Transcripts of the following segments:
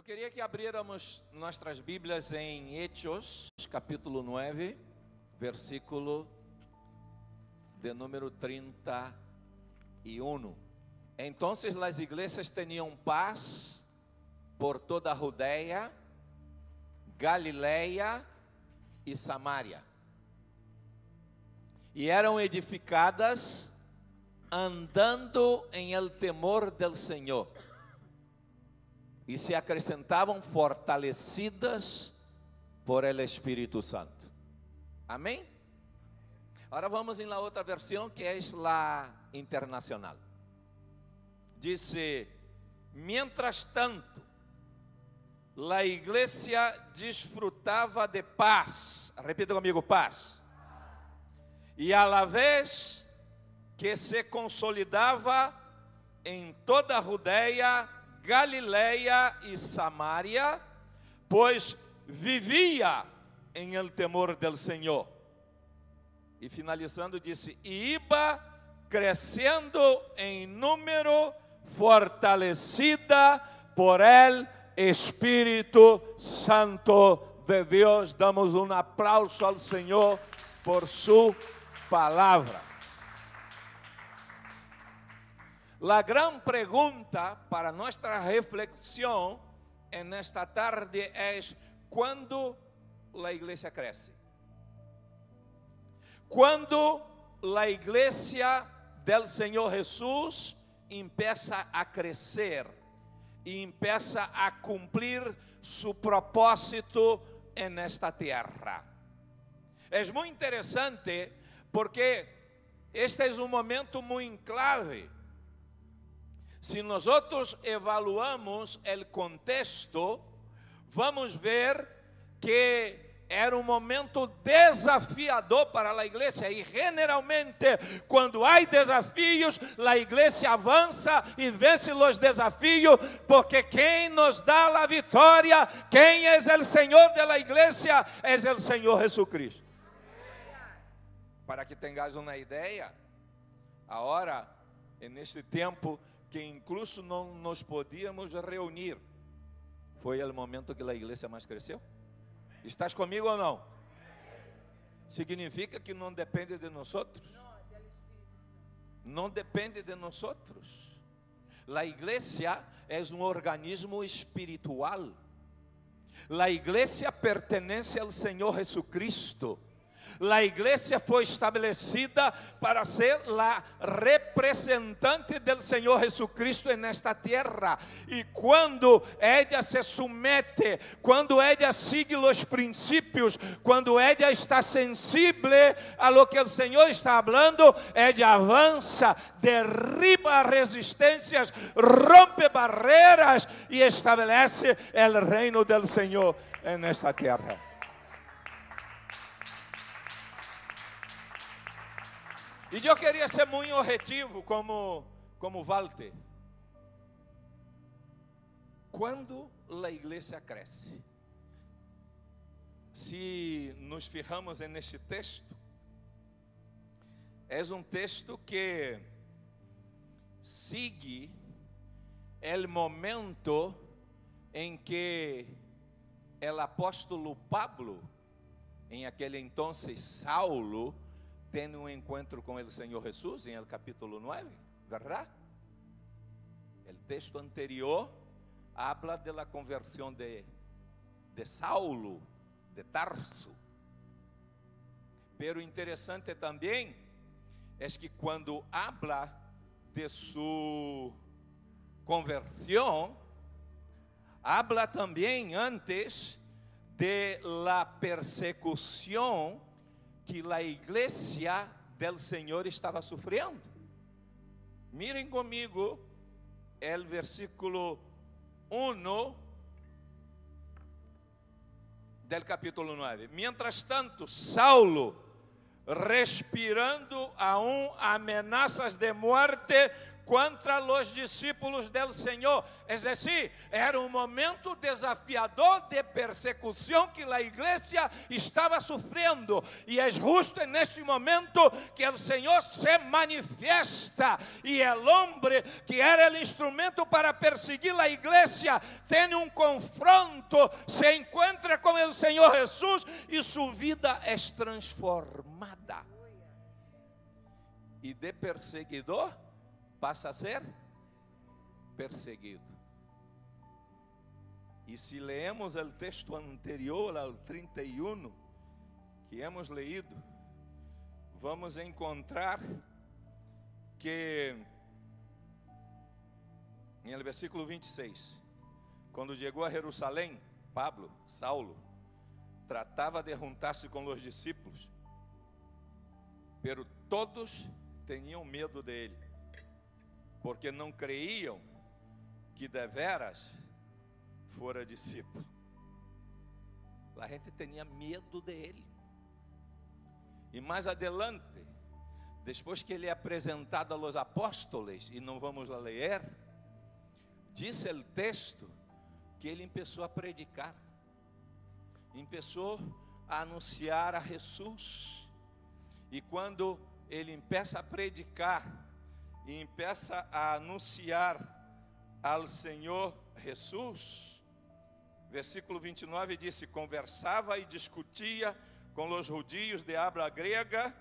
Eu queria que abriéramos nossas Bíblias em Hechos, capítulo 9, versículo de número 31. Então, as igrejas tinham paz por toda a Judeia, Galileia e Samaria. E eram edificadas andando em el temor del Senhor e se acrescentavam fortalecidas por el Espírito Santo. Amém? Agora vamos em la outra versão que é la internacional. Dice, mientras tanto, la igreja disfrutava de paz. Repita comigo, paz. E a la vez que se consolidava em toda a Judeia, Galileia e Samaria, pois vivia em el temor del Senhor. E finalizando, disse: e iba crescendo em número, fortalecida por el Espírito Santo de Deus. Damos um aplauso ao Senhor por sua palavra. La gran pregunta para nuestra reflexión en esta tarde es, ¿cuándo la iglesia crece? ¿Cuándo la iglesia del Señor Jesús empieza a crecer y empieza a cumplir su propósito en esta tierra? Es muy interesante porque este es un momento muy clave se nós outros evaluamos o contexto, vamos ver que era um momento desafiador para a igreja e generalmente quando há desafios, a igreja avança e vence os desafios, porque quem nos dá a vitória, quem é o Senhor da igreja, é o Senhor Jesucristo. Para que tenhas uma ideia, agora, neste tempo, que incluso não nos podíamos reunir. Foi o momento que a igreja mais cresceu? Estás comigo ou não? Significa que não depende de nós outros? Não depende de nós outros. A igreja é um organismo espiritual. A igreja pertence ao Senhor Jesucristo. A igreja foi estabelecida para ser a representante do Senhor Jesucristo nesta terra. E quando ela se submete, quando ela sigue os princípios, quando ela está sensível a lo que o Senhor está falando, ela avança, derriba resistências, rompe barreiras e estabelece o reino do Senhor nesta terra. E eu queria ser muito objetivo como, como Walter. Quando a igreja cresce? Se nos fijamos neste texto, é um texto que sigue o momento em que o apóstolo Pablo, em aquele então Saulo, tem um encontro com o Senhor Jesus em el capítulo 9, ¿verdad? O texto anterior habla de la conversión de, de Saulo, de Tarso. Pero interessante também é que quando habla de sua conversão, habla também antes de la persecução que a igreja del Senhor estava sofrendo. Mirem comigo o versículo 1 del capítulo 9. Mientras tanto, Saulo, respirando aún amenazas de muerte, contra os discípulos del Senhor. Decir, era um momento desafiador de persecução que a igreja estava sofrendo. E é justo neste momento que o Senhor se manifiesta. E o homem que era o instrumento para perseguir a igreja tem um confronto, se encontra com o Senhor Jesus e sua vida é transformada. E de perseguidor passa a ser perseguido. E se leemos o texto anterior ao 31 que hemos leído, vamos encontrar que em versículo 26, quando chegou a Jerusalém, Pablo, Saulo, tratava de juntar-se com os discípulos, pero todos tinham medo dele porque não creiam que deveras fora discípulo. A gente tinha medo dele. E mais adelante, depois que ele é apresentado aos apóstolos, e não vamos lá ler, disse o texto que ele começou a predicar, começou a anunciar a Jesus. E quando ele começa a predicar, e empeça a anunciar ao Senhor Jesus. Versículo 29 disse: Conversava e discutia com os judios de habla grega,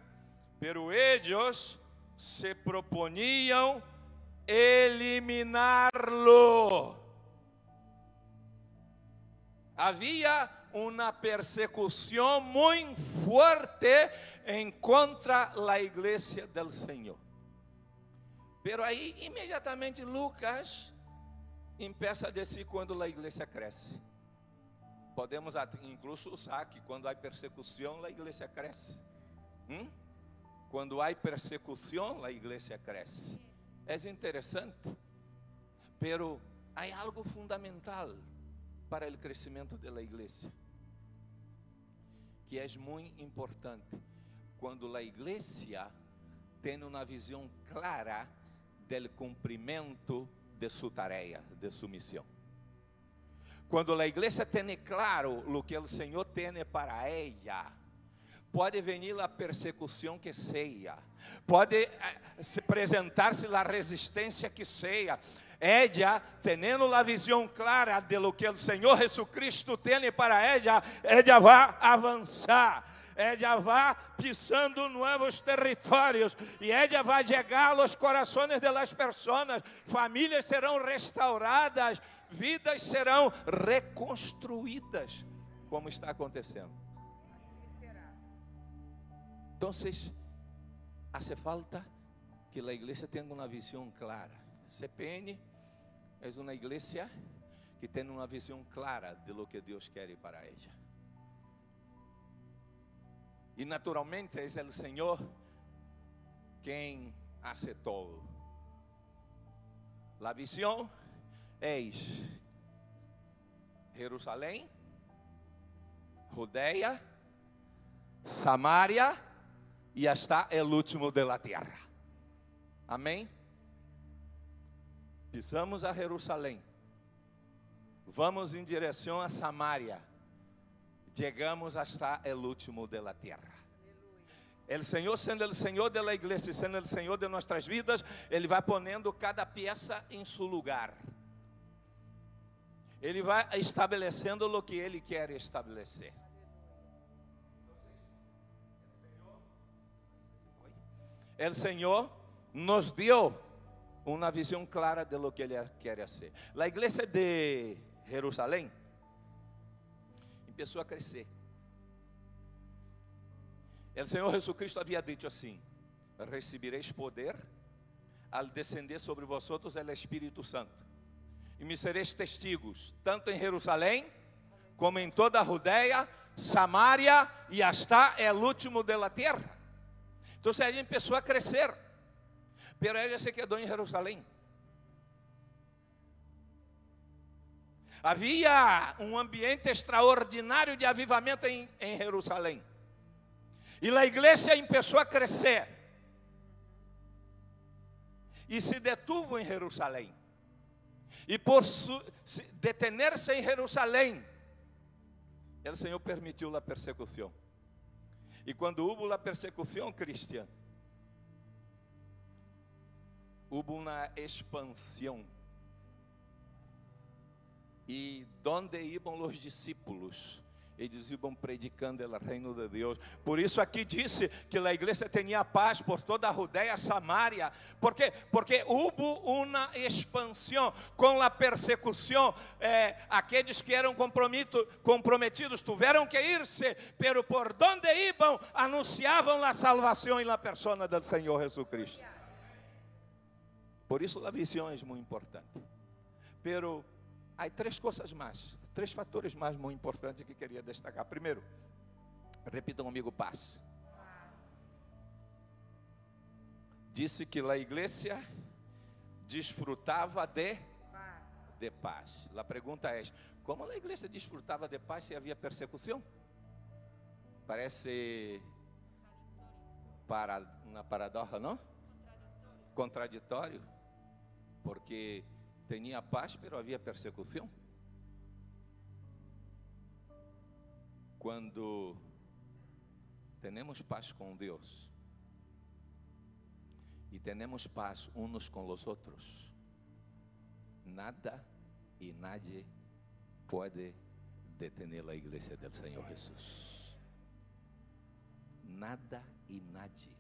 pero ellos se proponiam eliminá-lo. Havia uma persecução muito forte em contra a igreja do Senhor. Pero aí, imediatamente, Lucas empeça a dizer quando a igreja cresce. Podemos incluso usar que quando há persecução, a igreja cresce. Hum? Quando há persecução, a igreja cresce. É interessante, pero há algo fundamental para o crescimento da igreja, que é muito importante. Quando a igreja tem uma visão clara del cumprimento de sua tarefa, de sua missão. Quando a igreja tem claro o que o Senhor tem para ela, pode vir a persecução que seja, pode eh, apresentar-se a resistência que seja, ella, tendo a visão clara de lo que o Senhor Jesucristo tem para ela, ella vai avançar ella vai pisando novos territórios e ella vai chegar aos corações das pessoas, famílias serão restauradas, vidas serão reconstruídas, como está acontecendo. Então, hace falta que a igreja tenha uma visão clara. CPN é uma igreja que tem uma visão clara de lo que Deus quer para ela. E naturalmente é o Senhor quem hace todo. A visão é Jerusalém, Judeia, Samaria e hasta o último de la terra. Amém? Pisamos a Jerusalém, vamos em direção a Samaria chegamos hasta el último de la tierra. El Senhor sendo o Senhor da igreja, sendo o Senhor de nossas vidas, Ele vai ponendo cada peça em seu lugar. Ele vai estabelecendo o que Ele quer estabelecer. O Senhor nos deu uma visão clara de lo que Ele quer fazer. A igreja de Jerusalém começou a crescer. O Senhor Jesus Cristo havia dito assim: Recebereis poder al descender sobre vosotros el Espírito Santo, e me sereis testigos, tanto em Jerusalém, como em toda a Judeia, Samaria e hasta el último de la terra. Então, começou a crescer, pero ele se quedou em Jerusalém. Havia um ambiente extraordinário de avivamento em, em Jerusalém. E a igreja começou a crescer. e se detuvo em Jerusalém. E por detener-se em Jerusalém, o Senhor permitiu a persecução. E quando houve a persecução cristã, houve uma expansão. E onde iam os discípulos? eles iam predicando o reino de Deus. Por isso aqui disse que a igreja tinha paz por toda a Judeia, Samaria. ¿Por quê? Porque houve uma expansão com a persecução. Eh, aqueles que eram comprometidos tiveram que ir-se, pero por donde iam anunciavam a salvação na persona do Senhor Jesus Cristo. Por isso a visão é muito importante. Pero há três coisas mais três fatores mais muito importantes que queria destacar. Primeiro, repitam comigo: paz. Disse que a igreja desfrutava de paz. de paz. A pergunta é: como a igreja desfrutava de paz se havia persecução? Parece para uma paradoxa, não? Contraditório. Porque tinha paz, mas havia persecução. Quando temos paz com Deus e temos paz uns com os outros, nada e nadie pode detener a igreja do Senhor Jesus. Nada e nadie.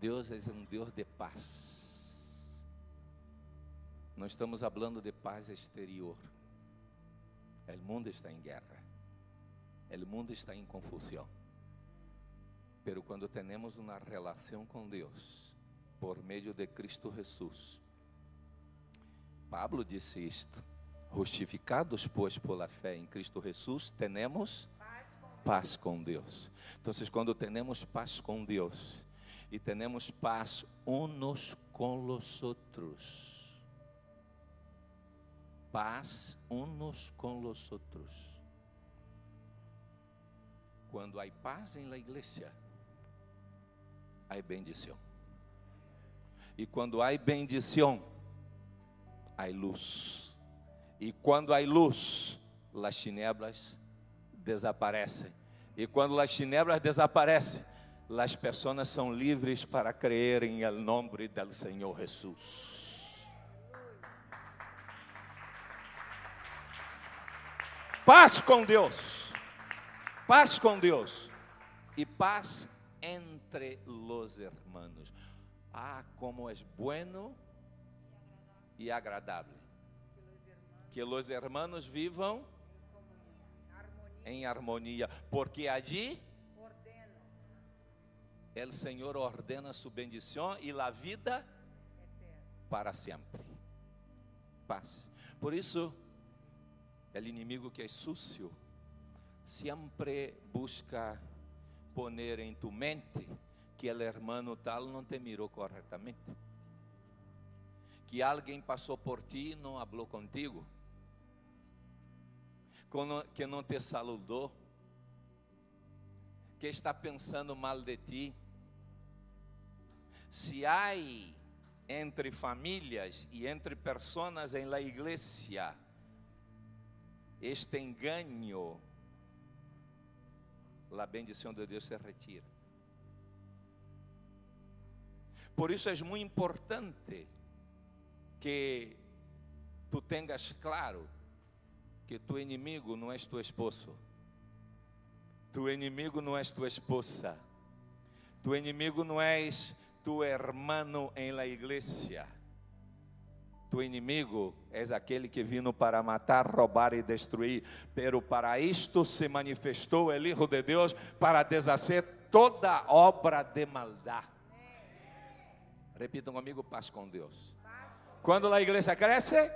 Deus é um Deus de paz. Não estamos falando de paz exterior. O mundo está em guerra. O mundo está em confusão. Pero quando temos uma relação com Deus, por meio de Cristo Jesus, Pablo disse isto: justificados, pois, pela fé em Cristo Jesus, temos paz com Deus. Então, quando temos paz com Deus e temos paz uns com os outros, paz uns com os outros quando há paz em la igreja, há bendição. E quando há bendição, há luz. E quando há luz, as tinieblas desaparecem. E quando as tinieblas desaparecem, as pessoas são livres para crer em el nome do Senhor Jesus. Paz com Deus paz com Deus e paz entre los hermanos. Ah, como é bueno e agradável que os hermanos vivam em harmonia, porque allí o Senhor ordena sua bendição e a vida para sempre. Paz. Por isso, o inimigo que é sucio sempre busca poner em tu mente que o hermano tal não te mirou corretamente, que alguém passou por ti e não falou contigo, que não te saludou, que está pensando mal de ti. Se há entre famílias e entre pessoas em la igreja este engano a bendição de Deus se retira. Por isso é muito importante que tu tenhas claro que tu inimigo não é tu esposo, tu inimigo não é tua esposa, tu inimigo não é tu hermano em la igreja tu inimigo és aquele que vino para matar, roubar e destruir, pero para isto se manifestou o Hijo de Deus para deshacer toda obra de maldade. Repitam comigo: paz com Deus. Quando a igreja cresce,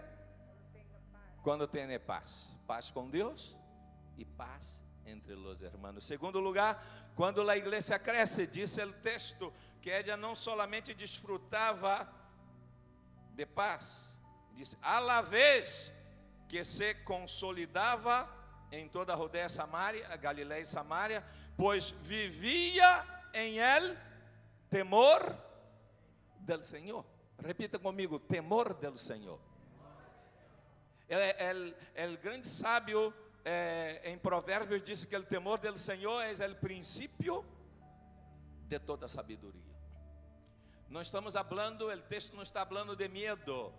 quando tem paz, paz com Deus e paz entre os irmãos. Segundo lugar, quando a igreja cresce, disse o texto que ela não solamente desfrutava de paz, diz, a la vez que se consolidava em toda a Rodeia Samaria, Galileia e Samaria, pois vivia em el temor del Senhor. Repita comigo: temor del Senhor. El grande sábio eh, em Provérbios disse que o temor del Senhor é o princípio de toda sabedoria. Não estamos falando, o texto não está falando de medo,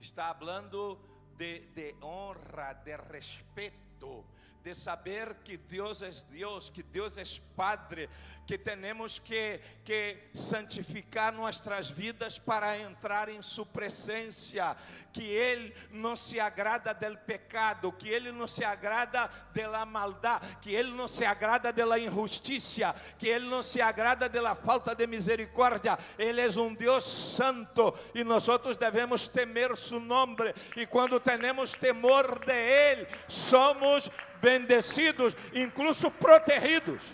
está falando de, de honra, de respeito, de saber que Deus é Deus, que Deus é Padre, que temos que, que santificar nossas vidas para entrar em Sua presença, que Ele não se agrada del pecado, que Ele não se agrada da maldade, que Ele não se agrada da injustiça, que Ele não se agrada da falta de misericórdia. Ele é um Deus santo e nós devemos temer Su nome. E quando temos temor de Ele, somos bendecidos, incluso protegidos.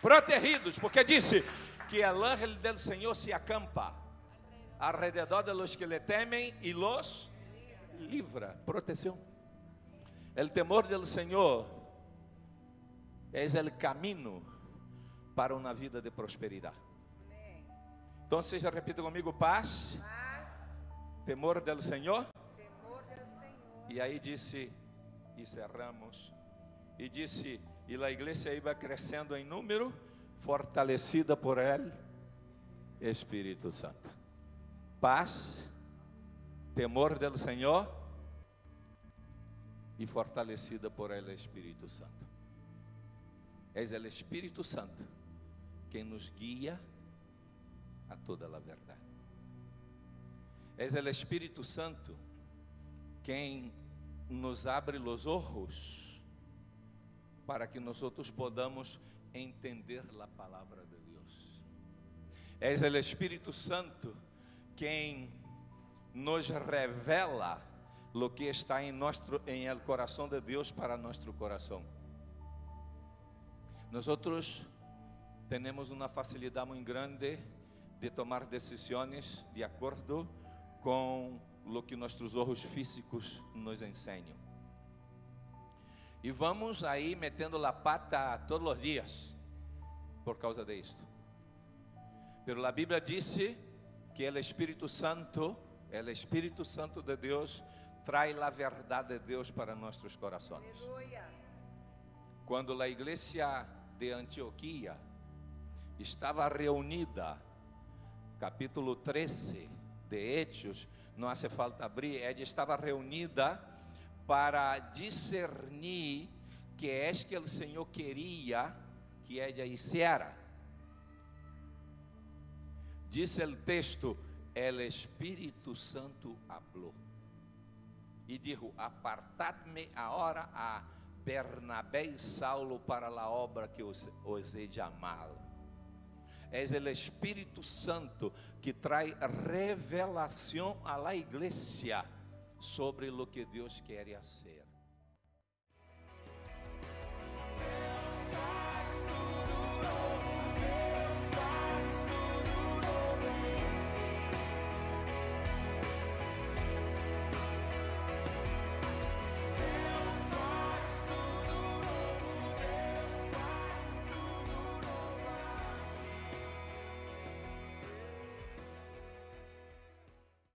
Protegidos, porque disse que el ángel del Senhor se acampa alrededor de los que le temen y los livra. Proteção. El temor del Senhor é el camino para uma vida de prosperidade. Então, seja repita comigo: paz, temor del Senhor. E aí disse e cerramos. E disse, e a igreja iba crescendo em número, fortalecida por ele, Espírito Santo. Paz, temor do Senhor e fortalecida por ele, Espírito Santo. É o Espírito Santo quem nos guia a toda a verdade. É o Espírito Santo quem nos abre os ojos para que nós podamos entender a palavra de Deus. É o Espírito Santo quem nos revela lo que está em nosso em el coração de Deus para nosso coração. Nós temos uma facilidade muito grande de tomar decisões de acordo com lo que nossos olhos físicos nos ensinam. E vamos aí metendo a pata todos os dias por causa disto. Pero a Bíblia disse que o Espírito Santo, o Espírito Santo de Deus, traz a verdade de Deus para nossos corações. Quando a igreja de Antioquia estava reunida, capítulo 13 de Hechos, não hace falta abrir, ela estava reunida para discernir que é que o Senhor queria que ela hiciera. Diz o texto, el Espírito Santo habló e dijo: Apartad-me agora a Bernabé e Saulo para a obra que os, os he chamado é o Espírito Santo que traz revelação à igreja sobre o que Deus quer fazer.